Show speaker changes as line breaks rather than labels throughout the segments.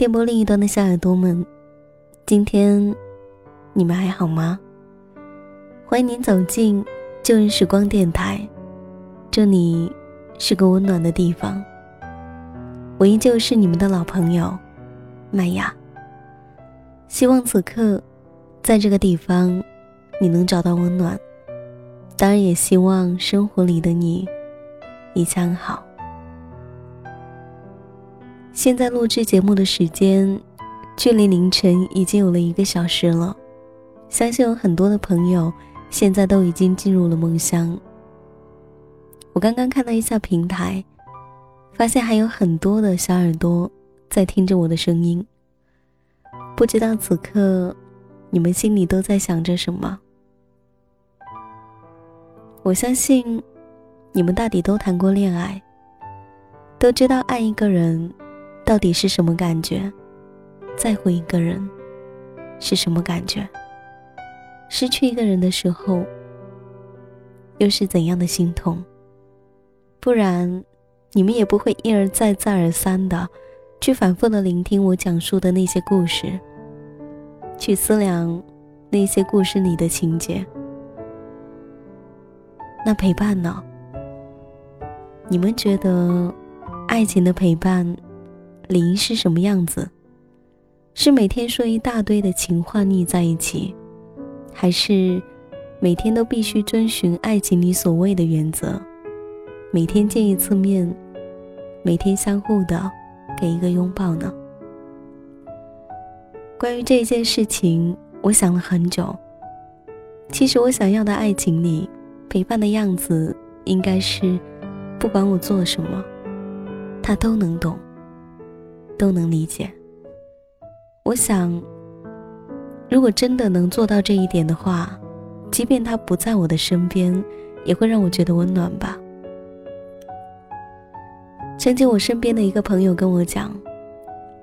电波另一端的小耳朵们，今天你们还好吗？欢迎您走进旧日时光电台，这里是个温暖的地方。我依旧是你们的老朋友麦雅。希望此刻在这个地方你能找到温暖，当然也希望生活里的你一切安好。现在录制节目的时间，距离凌晨已经有了一个小时了。相信有很多的朋友现在都已经进入了梦乡。我刚刚看了一下平台，发现还有很多的小耳朵在听着我的声音。不知道此刻你们心里都在想着什么？我相信你们大抵都谈过恋爱，都知道爱一个人。到底是什么感觉？在乎一个人是什么感觉？失去一个人的时候，又是怎样的心痛？不然，你们也不会一而再、再而三的去反复的聆听我讲述的那些故事，去思量那些故事里的情节。那陪伴呢？你们觉得爱情的陪伴？理是什么样子？是每天说一大堆的情话腻在一起，还是每天都必须遵循爱情里所谓的原则，每天见一次面，每天相互的给一个拥抱呢？关于这件事情，我想了很久。其实我想要的爱情里，陪伴的样子应该是，不管我做什么，他都能懂。都能理解。我想，如果真的能做到这一点的话，即便他不在我的身边，也会让我觉得温暖吧。曾经我身边的一个朋友跟我讲，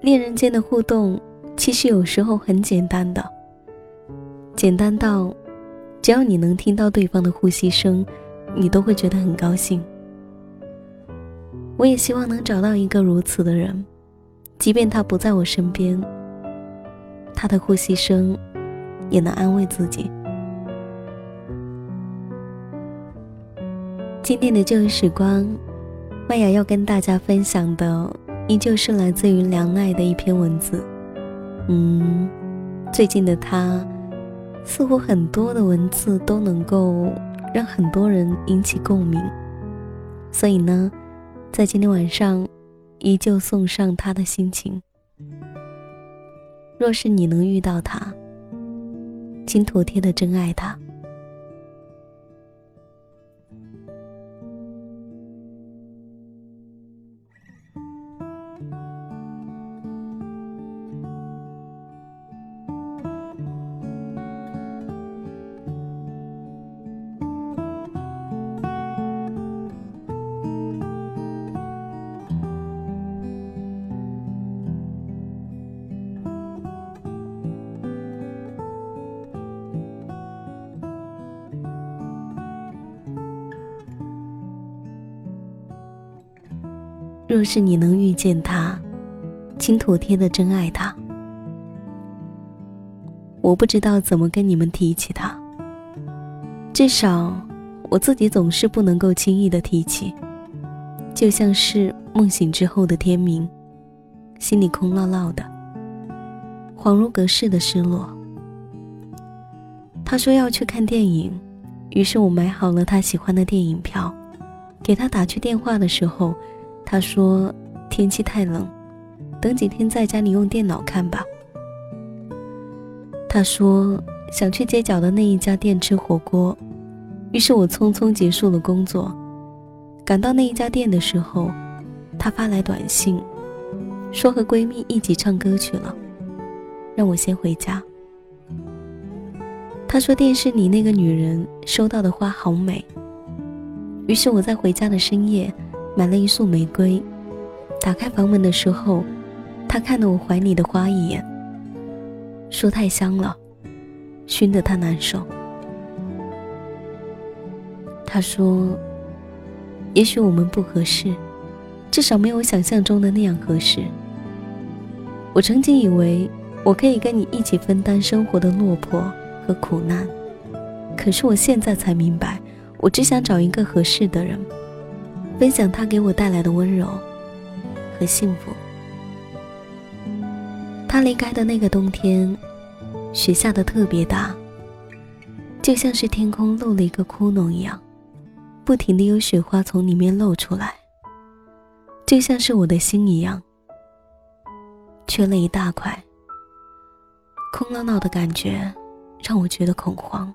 恋人间的互动其实有时候很简单的，简单到只要你能听到对方的呼吸声，你都会觉得很高兴。我也希望能找到一个如此的人。即便他不在我身边，他的呼吸声也能安慰自己。今天的旧日时光，麦雅要跟大家分享的依旧是来自于梁奈的一篇文字。嗯，最近的他，似乎很多的文字都能够让很多人引起共鸣，所以呢，在今天晚上。依旧送上他的心情。若是你能遇到他，请妥帖的珍爱他。若是你能遇见他，请妥帖的真爱他。我不知道怎么跟你们提起他，至少我自己总是不能够轻易的提起，就像是梦醒之后的天明，心里空落落的，恍如隔世的失落。他说要去看电影，于是我买好了他喜欢的电影票，给他打去电话的时候。他说：“天气太冷，等几天在家里用电脑看吧。”他说：“想去街角的那一家店吃火锅。”于是我匆匆结束了工作，赶到那一家店的时候，他发来短信，说和闺蜜一起唱歌去了，让我先回家。他说电视里那个女人收到的花好美。于是我在回家的深夜。买了一束玫瑰，打开房门的时候，他看了我怀里的花一眼，说太香了，熏得他难受。他说：“也许我们不合适，至少没有想象中的那样合适。我曾经以为我可以跟你一起分担生活的落魄和苦难，可是我现在才明白，我只想找一个合适的人，分享他给我带来的温柔和幸福。他离开的那个冬天，雪下的特别大，就像是天空漏了一个窟窿一样，不停的有雪花从里面露出来，就像是我的心一样。缺了一大块，空落落的感觉让我觉得恐慌。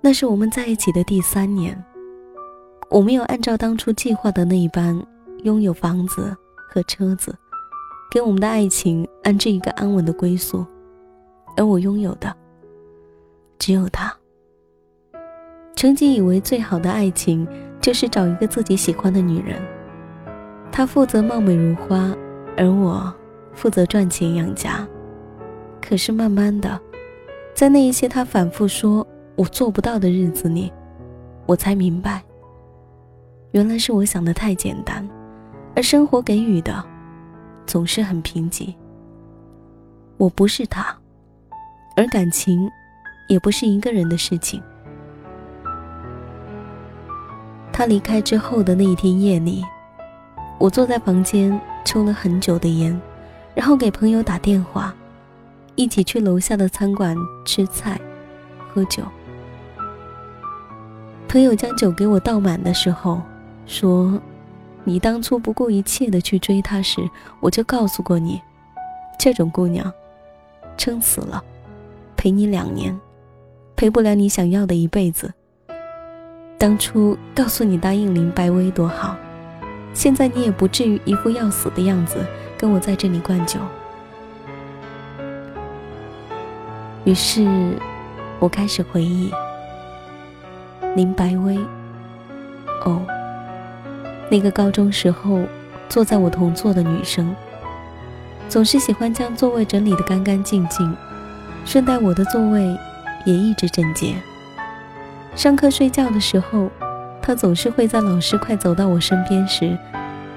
那是我们在一起的第三年，我没有按照当初计划的那一般拥有房子和车子，给我们的爱情安置一个安稳的归宿，而我拥有的只有他。曾经以为最好的爱情就是找一个自己喜欢的女人。她负责貌美如花，而我负责赚钱养家。可是慢慢的，在那一些他反复说我做不到的日子里，我才明白，原来是我想的太简单，而生活给予的总是很贫瘠。我不是他，而感情也不是一个人的事情。他离开之后的那一天夜里。我坐在房间抽了很久的烟，然后给朋友打电话，一起去楼下的餐馆吃菜、喝酒。朋友将酒给我倒满的时候，说：“你当初不顾一切的去追她时，我就告诉过你，这种姑娘，撑死了，陪你两年，陪不了你想要的一辈子。当初告诉你答应林白薇多好。”现在你也不至于一副要死的样子跟我在这里灌酒。于是，我开始回忆林白薇。哦，那个高中时候坐在我同座的女生，总是喜欢将座位整理得干干净净，顺带我的座位也一直整洁。上课睡觉的时候。他总是会在老师快走到我身边时，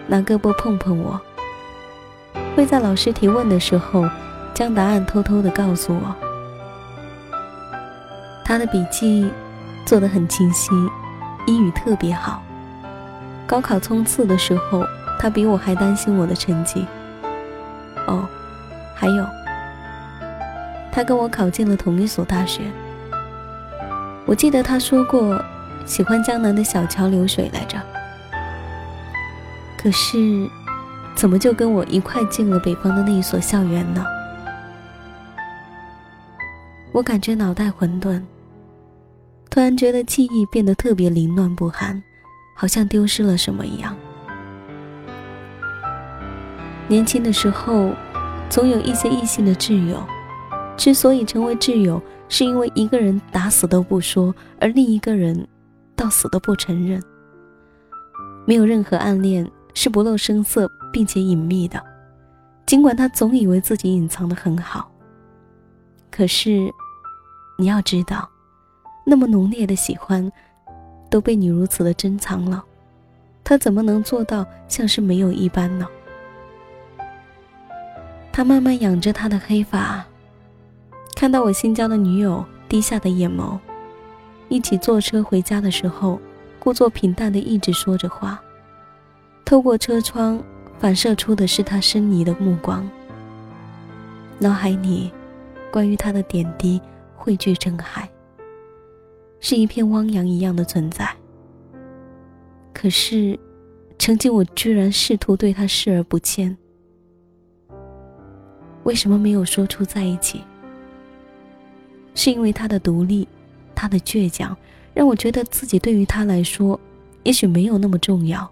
拿胳膊碰碰我；会在老师提问的时候，将答案偷偷的告诉我。他的笔记做得很清晰，英语特别好。高考冲刺的时候，他比我还担心我的成绩。哦，还有，他跟我考进了同一所大学。我记得他说过。喜欢江南的小桥流水来着，可是，怎么就跟我一块进了北方的那一所校园呢？我感觉脑袋混沌，突然觉得记忆变得特别凌乱不堪，好像丢失了什么一样。年轻的时候，总有一些异性的挚友，之所以成为挚友，是因为一个人打死都不说，而另一个人。到死都不承认，没有任何暗恋是不露声色并且隐秘的，尽管他总以为自己隐藏的很好。可是，你要知道，那么浓烈的喜欢，都被你如此的珍藏了，他怎么能做到像是没有一般呢？他慢慢仰着他的黑发，看到我新交的女友低下的眼眸。一起坐车回家的时候，故作平淡的一直说着话，透过车窗反射出的是他深迷的目光。脑海里，关于他的点滴汇聚成海，是一片汪洋一样的存在。可是，曾经我居然试图对他视而不见。为什么没有说出在一起？是因为他的独立。他的倔强让我觉得自己对于他来说，也许没有那么重要。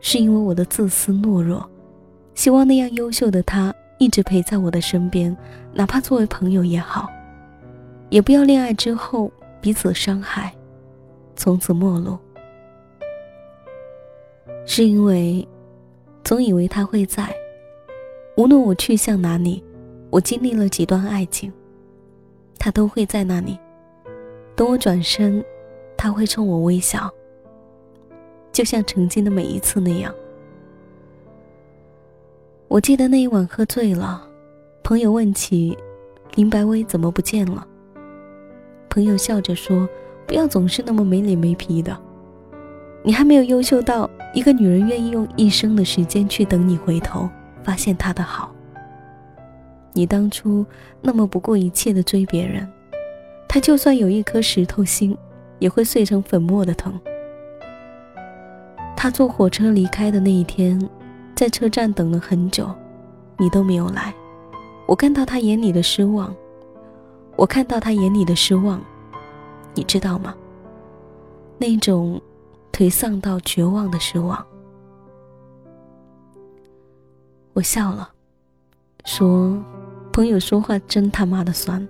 是因为我的自私懦弱，希望那样优秀的他一直陪在我的身边，哪怕作为朋友也好，也不要恋爱之后彼此伤害，从此陌路。是因为总以为他会在，无论我去向哪里，我经历了几段爱情，他都会在那里。等我转身，他会冲我微笑，就像曾经的每一次那样。我记得那一晚喝醉了，朋友问起林白薇怎么不见了，朋友笑着说：“不要总是那么没脸没皮的，你还没有优秀到一个女人愿意用一生的时间去等你回头发现她的好。你当初那么不顾一切的追别人，他就算有一颗石头心，也会碎成粉末的疼。他坐火车离开的那一天。”在车站等了很久，你都没有来。我看到他眼里的失望，我看到他眼里的失望，你知道吗？那种颓丧到绝望的失望。我笑了，说：“朋友说话真他妈的酸。”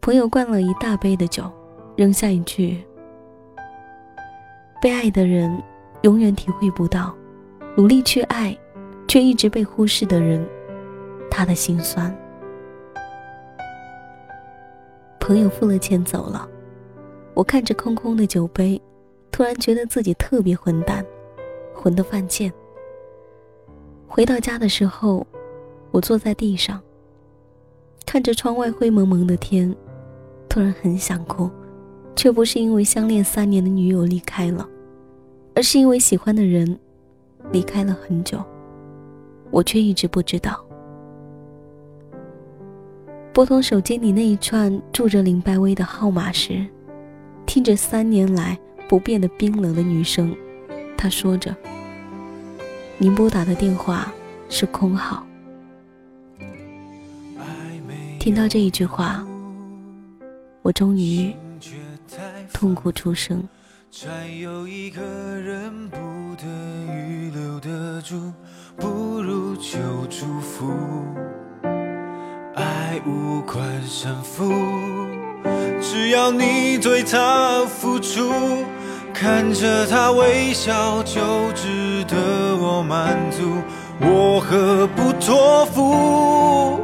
朋友灌了一大杯的酒，扔下一句：“被爱的人永远体会不到。”努力去爱，却一直被忽视的人，他的心酸。朋友付了钱走了，我看着空空的酒杯，突然觉得自己特别混蛋，混得犯贱。回到家的时候，我坐在地上，看着窗外灰蒙蒙的天，突然很想哭，却不是因为相恋三年的女友离开了，而是因为喜欢的人。离开了很久，我却一直不知道。拨通手机里那一串住着林白薇的号码时，听着三年来不变的冰冷的女声，她说着：“您拨打的电话是空号。”听到这一句话，我终于痛哭出声。
得住，不如就祝福。爱无关胜负，只要你对他付出，看着他微笑就值得我满足。我何不托付？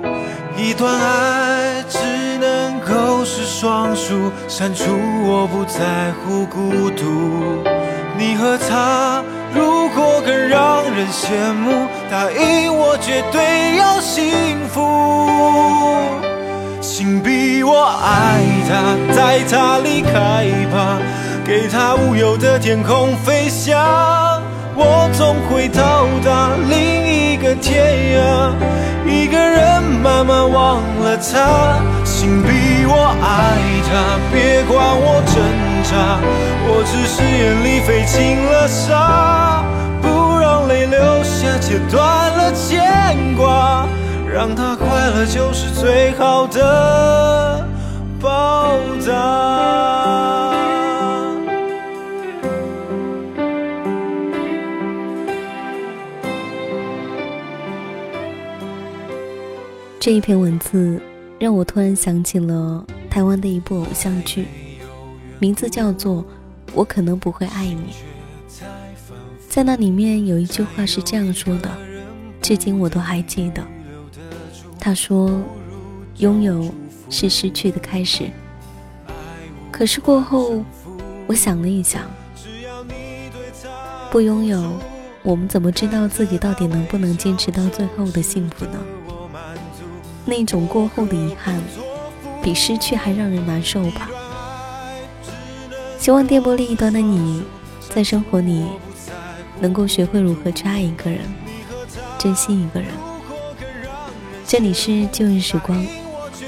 一段爱只能够是双数，删除我不在乎孤独。你和他。如果更让人羡慕，答应我绝对要幸福。请逼我爱他，带他离开吧，给他无忧的天空飞翔。我总会到达另一个天涯，一个人慢慢忘了他。请逼我爱他，别管我挣扎，我只是眼里飞进了沙，不让泪流下，切断了牵挂，让他快乐就是最好的报答。
这一篇文字。让我突然想起了台湾的一部偶像剧，名字叫做《我可能不会爱你》。在那里面有一句话是这样说的，至今我都还记得。他说：“拥有是失去的开始。”可是过后，我想了一想，不拥有，我们怎么知道自己到底能不能坚持到最后的幸福呢？那种过后的遗憾，比失去还让人难受吧。希望电波另一端的你，在生活里能够学会如何去爱一个人，珍惜一个人。这里是旧日时光，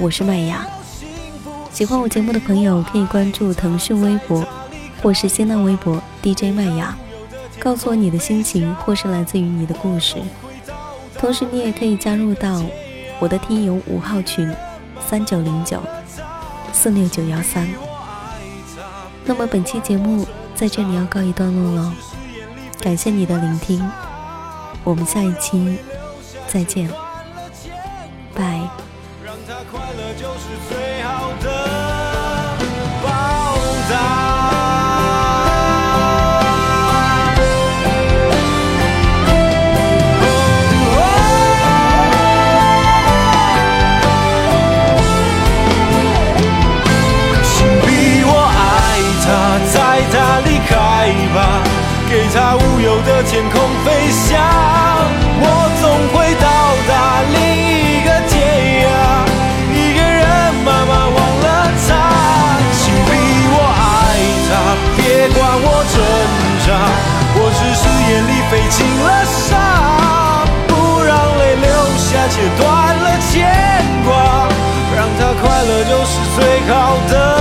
我是麦芽。喜欢我节目的朋友可以关注腾讯微博或是新浪微博 DJ 麦芽，告诉我你的心情或是来自于你的故事。同时，你也可以加入到。我的听友五号群，三九零九四六九幺三。那么本期节目在这里要告一段落了，感谢你的聆听，我们下一期再见，拜。
让他快乐就是最的天空飞翔，我总会到达另一个天涯。一个人慢慢忘了他，请比我爱他。别管我挣扎，我只是眼里飞进了沙，不让泪流下，切断了牵挂，让他快乐就是最好的。